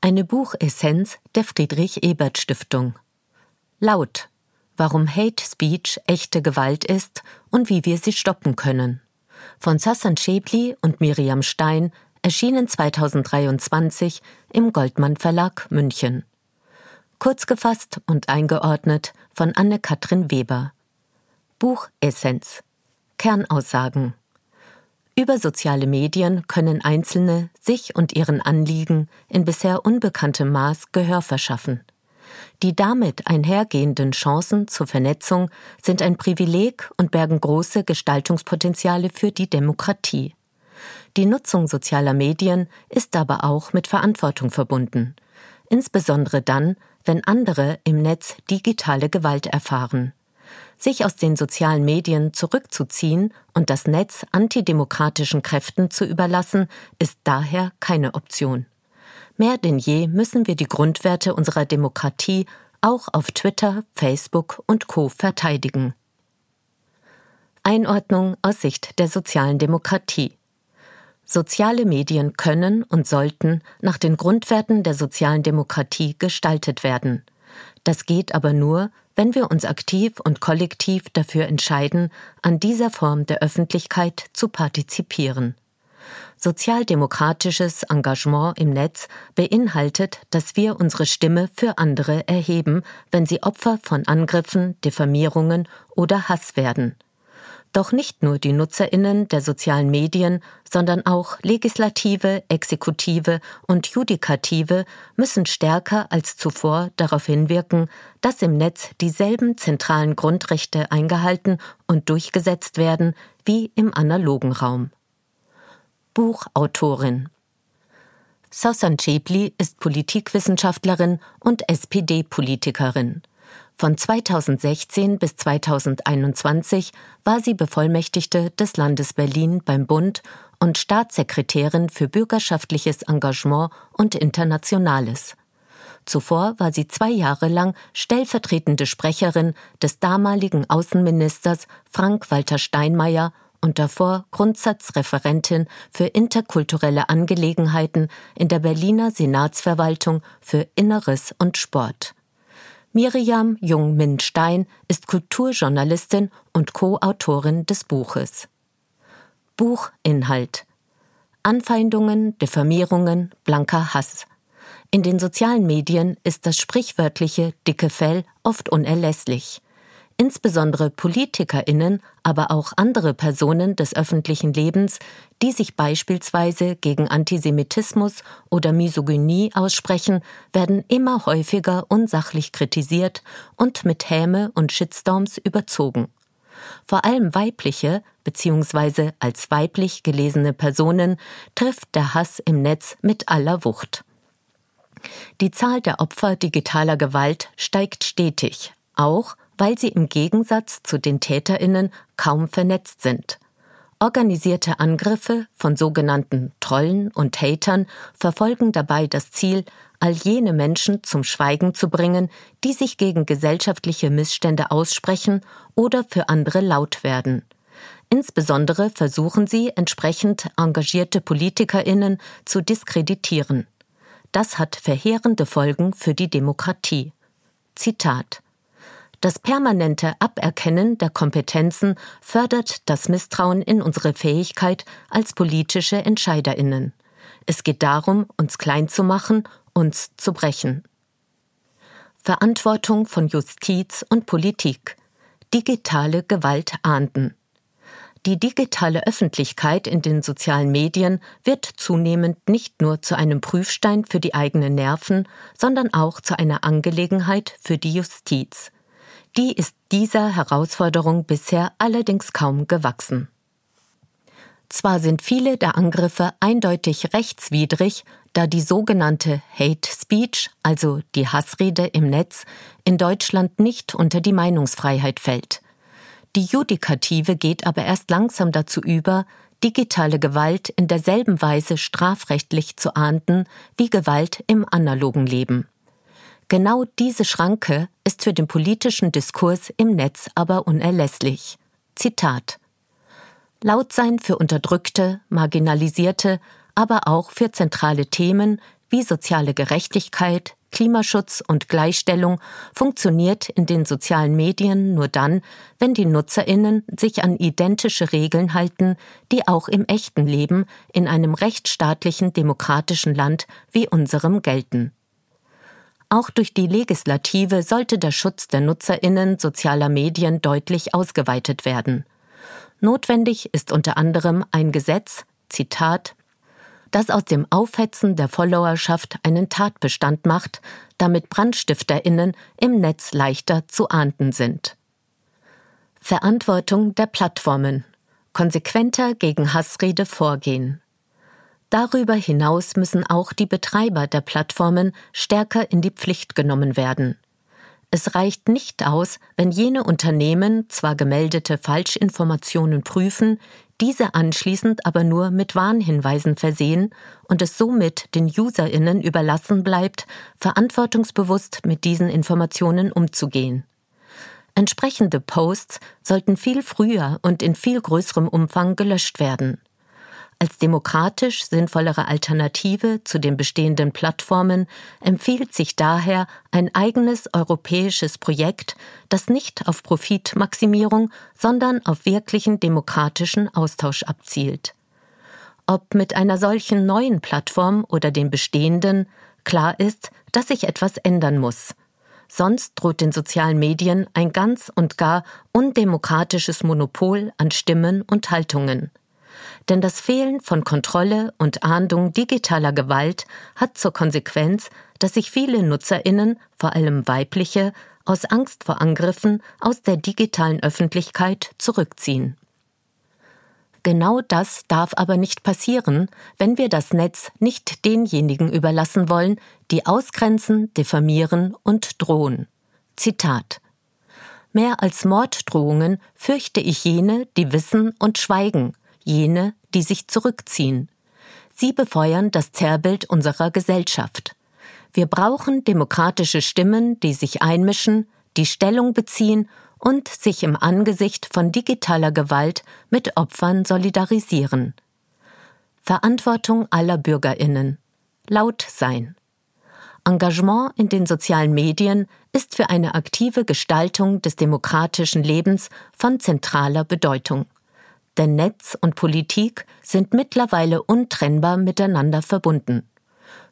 Eine Buchessenz der Friedrich Ebert Stiftung. Laut. Warum Hate Speech echte Gewalt ist und wie wir sie stoppen können. Von Sassan Schäbli und Miriam Stein, erschienen 2023 im Goldmann Verlag München. Kurz gefasst und eingeordnet von Anne-Katrin Weber. Buchessenz. Kernaussagen. Über soziale Medien können Einzelne sich und ihren Anliegen in bisher unbekanntem Maß Gehör verschaffen. Die damit einhergehenden Chancen zur Vernetzung sind ein Privileg und bergen große Gestaltungspotenziale für die Demokratie. Die Nutzung sozialer Medien ist aber auch mit Verantwortung verbunden, insbesondere dann, wenn andere im Netz digitale Gewalt erfahren. Sich aus den sozialen Medien zurückzuziehen und das Netz antidemokratischen Kräften zu überlassen, ist daher keine Option. Mehr denn je müssen wir die Grundwerte unserer Demokratie auch auf Twitter, Facebook und Co verteidigen. Einordnung aus Sicht der sozialen Demokratie. Soziale Medien können und sollten nach den Grundwerten der sozialen Demokratie gestaltet werden. Das geht aber nur, wenn wir uns aktiv und kollektiv dafür entscheiden, an dieser Form der Öffentlichkeit zu partizipieren. Sozialdemokratisches Engagement im Netz beinhaltet, dass wir unsere Stimme für andere erheben, wenn sie Opfer von Angriffen, Diffamierungen oder Hass werden. Doch nicht nur die Nutzerinnen der sozialen Medien, sondern auch Legislative, Exekutive und Judikative müssen stärker als zuvor darauf hinwirken, dass im Netz dieselben zentralen Grundrechte eingehalten und durchgesetzt werden wie im analogen Raum. Buchautorin Sausan Chebli ist Politikwissenschaftlerin und SPD-Politikerin. Von 2016 bis 2021 war sie Bevollmächtigte des Landes Berlin beim Bund und Staatssekretärin für bürgerschaftliches Engagement und Internationales. Zuvor war sie zwei Jahre lang stellvertretende Sprecherin des damaligen Außenministers Frank-Walter Steinmeier und davor Grundsatzreferentin für interkulturelle Angelegenheiten in der Berliner Senatsverwaltung für Inneres und Sport. Miriam Jung-Min Stein ist Kulturjournalistin und Co-Autorin des Buches. Buchinhalt Anfeindungen, Diffamierungen, blanker Hass. In den sozialen Medien ist das sprichwörtliche dicke Fell oft unerlässlich. Insbesondere PolitikerInnen, aber auch andere Personen des öffentlichen Lebens, die sich beispielsweise gegen Antisemitismus oder Misogynie aussprechen, werden immer häufiger unsachlich kritisiert und mit Häme und Shitstorms überzogen. Vor allem weibliche bzw. als weiblich gelesene Personen trifft der Hass im Netz mit aller Wucht. Die Zahl der Opfer digitaler Gewalt steigt stetig, auch weil sie im Gegensatz zu den Täterinnen kaum vernetzt sind. Organisierte Angriffe von sogenannten Trollen und Hatern verfolgen dabei das Ziel, all jene Menschen zum Schweigen zu bringen, die sich gegen gesellschaftliche Missstände aussprechen oder für andere laut werden. Insbesondere versuchen sie, entsprechend engagierte Politikerinnen zu diskreditieren. Das hat verheerende Folgen für die Demokratie. Zitat das permanente Aberkennen der Kompetenzen fördert das Misstrauen in unsere Fähigkeit als politische Entscheiderinnen. Es geht darum, uns klein zu machen, uns zu brechen. Verantwortung von Justiz und Politik. Digitale Gewalt ahnden. Die digitale Öffentlichkeit in den sozialen Medien wird zunehmend nicht nur zu einem Prüfstein für die eigenen Nerven, sondern auch zu einer Angelegenheit für die Justiz. Die ist dieser Herausforderung bisher allerdings kaum gewachsen. Zwar sind viele der Angriffe eindeutig rechtswidrig, da die sogenannte Hate Speech, also die Hassrede im Netz, in Deutschland nicht unter die Meinungsfreiheit fällt. Die Judikative geht aber erst langsam dazu über, digitale Gewalt in derselben Weise strafrechtlich zu ahnden wie Gewalt im analogen Leben. Genau diese Schranke ist für den politischen Diskurs im Netz aber unerlässlich. Zitat Laut sein für Unterdrückte, Marginalisierte, aber auch für zentrale Themen wie soziale Gerechtigkeit, Klimaschutz und Gleichstellung funktioniert in den sozialen Medien nur dann, wenn die Nutzerinnen sich an identische Regeln halten, die auch im echten Leben in einem rechtsstaatlichen demokratischen Land wie unserem gelten. Auch durch die Legislative sollte der Schutz der Nutzerinnen sozialer Medien deutlich ausgeweitet werden. Notwendig ist unter anderem ein Gesetz, Zitat, das aus dem Aufhetzen der Followerschaft einen Tatbestand macht, damit Brandstifterinnen im Netz leichter zu ahnden sind. Verantwortung der Plattformen. Konsequenter gegen Hassrede vorgehen. Darüber hinaus müssen auch die Betreiber der Plattformen stärker in die Pflicht genommen werden. Es reicht nicht aus, wenn jene Unternehmen zwar gemeldete Falschinformationen prüfen, diese anschließend aber nur mit Warnhinweisen versehen und es somit den Userinnen überlassen bleibt, verantwortungsbewusst mit diesen Informationen umzugehen. Entsprechende Posts sollten viel früher und in viel größerem Umfang gelöscht werden. Als demokratisch sinnvollere Alternative zu den bestehenden Plattformen empfiehlt sich daher ein eigenes europäisches Projekt, das nicht auf Profitmaximierung, sondern auf wirklichen demokratischen Austausch abzielt. Ob mit einer solchen neuen Plattform oder den bestehenden, klar ist, dass sich etwas ändern muss. Sonst droht den sozialen Medien ein ganz und gar undemokratisches Monopol an Stimmen und Haltungen. Denn das Fehlen von Kontrolle und Ahndung digitaler Gewalt hat zur Konsequenz, dass sich viele Nutzerinnen, vor allem weibliche, aus Angst vor Angriffen aus der digitalen Öffentlichkeit zurückziehen. Genau das darf aber nicht passieren, wenn wir das Netz nicht denjenigen überlassen wollen, die ausgrenzen, diffamieren und drohen. Zitat Mehr als Morddrohungen fürchte ich jene, die wissen und schweigen, jene, die sich zurückziehen. Sie befeuern das Zerrbild unserer Gesellschaft. Wir brauchen demokratische Stimmen, die sich einmischen, die Stellung beziehen und sich im Angesicht von digitaler Gewalt mit Opfern solidarisieren. Verantwortung aller Bürgerinnen. Laut sein. Engagement in den sozialen Medien ist für eine aktive Gestaltung des demokratischen Lebens von zentraler Bedeutung denn Netz und Politik sind mittlerweile untrennbar miteinander verbunden.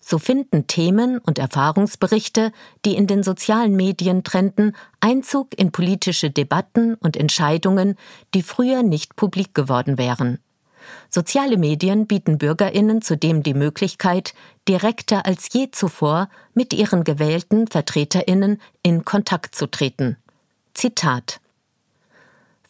So finden Themen und Erfahrungsberichte, die in den sozialen Medien trennten, Einzug in politische Debatten und Entscheidungen, die früher nicht publik geworden wären. Soziale Medien bieten Bürgerinnen zudem die Möglichkeit, direkter als je zuvor mit ihren gewählten Vertreterinnen in Kontakt zu treten. Zitat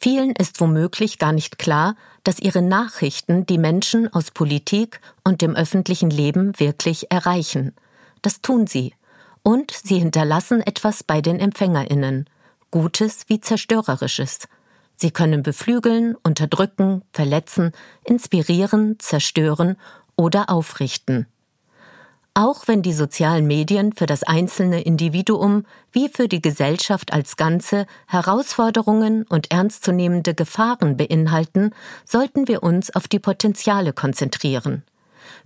Vielen ist womöglich gar nicht klar, dass ihre Nachrichten die Menschen aus Politik und dem öffentlichen Leben wirklich erreichen. Das tun sie. Und sie hinterlassen etwas bei den Empfängerinnen, Gutes wie Zerstörerisches. Sie können beflügeln, unterdrücken, verletzen, inspirieren, zerstören oder aufrichten. Auch wenn die sozialen Medien für das einzelne Individuum wie für die Gesellschaft als Ganze Herausforderungen und ernstzunehmende Gefahren beinhalten, sollten wir uns auf die Potenziale konzentrieren.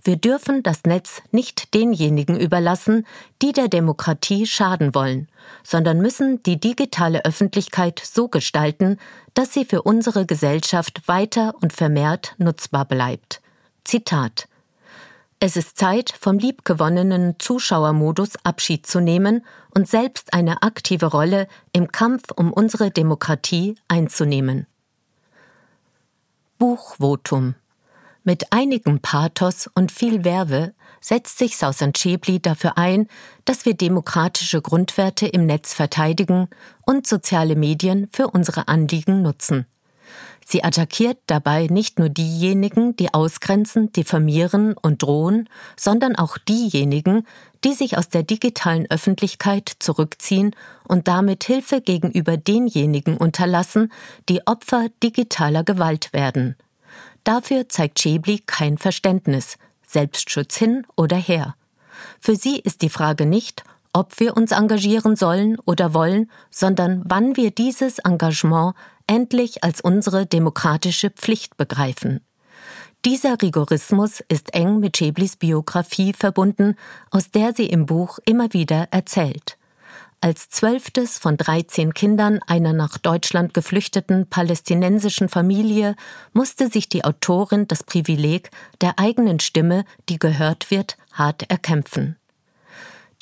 Wir dürfen das Netz nicht denjenigen überlassen, die der Demokratie schaden wollen, sondern müssen die digitale Öffentlichkeit so gestalten, dass sie für unsere Gesellschaft weiter und vermehrt nutzbar bleibt. Zitat es ist Zeit, vom liebgewonnenen Zuschauermodus Abschied zu nehmen und selbst eine aktive Rolle im Kampf um unsere Demokratie einzunehmen. Buchvotum Mit einigem Pathos und viel Werbe setzt sich Sausan Chebli dafür ein, dass wir demokratische Grundwerte im Netz verteidigen und soziale Medien für unsere Anliegen nutzen. Sie attackiert dabei nicht nur diejenigen, die ausgrenzen, diffamieren und drohen, sondern auch diejenigen, die sich aus der digitalen Öffentlichkeit zurückziehen und damit Hilfe gegenüber denjenigen unterlassen, die Opfer digitaler Gewalt werden. Dafür zeigt Schäbli kein Verständnis, Selbstschutz hin oder her. Für sie ist die Frage nicht, ob wir uns engagieren sollen oder wollen, sondern wann wir dieses Engagement endlich als unsere demokratische Pflicht begreifen. Dieser Rigorismus ist eng mit Schäblis Biografie verbunden, aus der sie im Buch immer wieder erzählt. Als zwölftes von 13 Kindern einer nach Deutschland geflüchteten palästinensischen Familie musste sich die Autorin das Privileg der eigenen Stimme, die gehört wird, hart erkämpfen.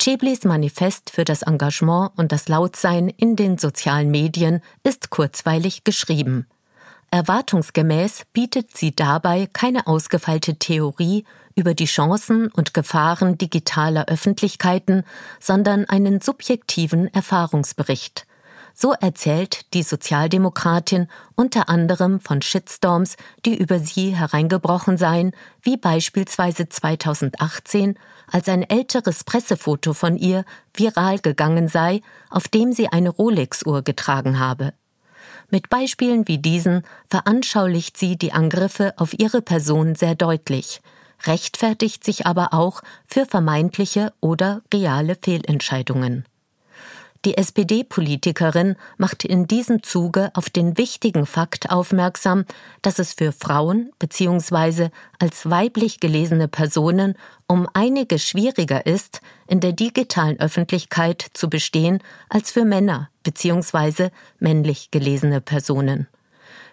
Cheblis Manifest für das Engagement und das Lautsein in den sozialen Medien ist kurzweilig geschrieben. Erwartungsgemäß bietet sie dabei keine ausgefeilte Theorie über die Chancen und Gefahren digitaler Öffentlichkeiten, sondern einen subjektiven Erfahrungsbericht. So erzählt die Sozialdemokratin unter anderem von Shitstorms, die über sie hereingebrochen seien, wie beispielsweise 2018, als ein älteres Pressefoto von ihr viral gegangen sei, auf dem sie eine Rolex-Uhr getragen habe. Mit Beispielen wie diesen veranschaulicht sie die Angriffe auf ihre Person sehr deutlich, rechtfertigt sich aber auch für vermeintliche oder reale Fehlentscheidungen. Die SPD-Politikerin macht in diesem Zuge auf den wichtigen Fakt aufmerksam, dass es für Frauen bzw. als weiblich gelesene Personen um einige schwieriger ist, in der digitalen Öffentlichkeit zu bestehen als für Männer bzw. männlich gelesene Personen.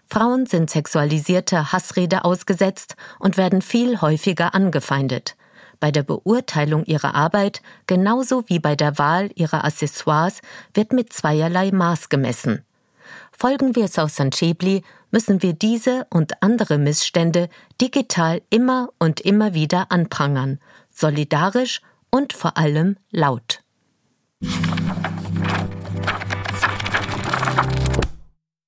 Frauen sind sexualisierter Hassrede ausgesetzt und werden viel häufiger angefeindet bei der Beurteilung ihrer Arbeit genauso wie bei der Wahl ihrer Accessoires wird mit zweierlei Maß gemessen. Folgen wir Sausan Chebli, müssen wir diese und andere Missstände digital immer und immer wieder anprangern, solidarisch und vor allem laut.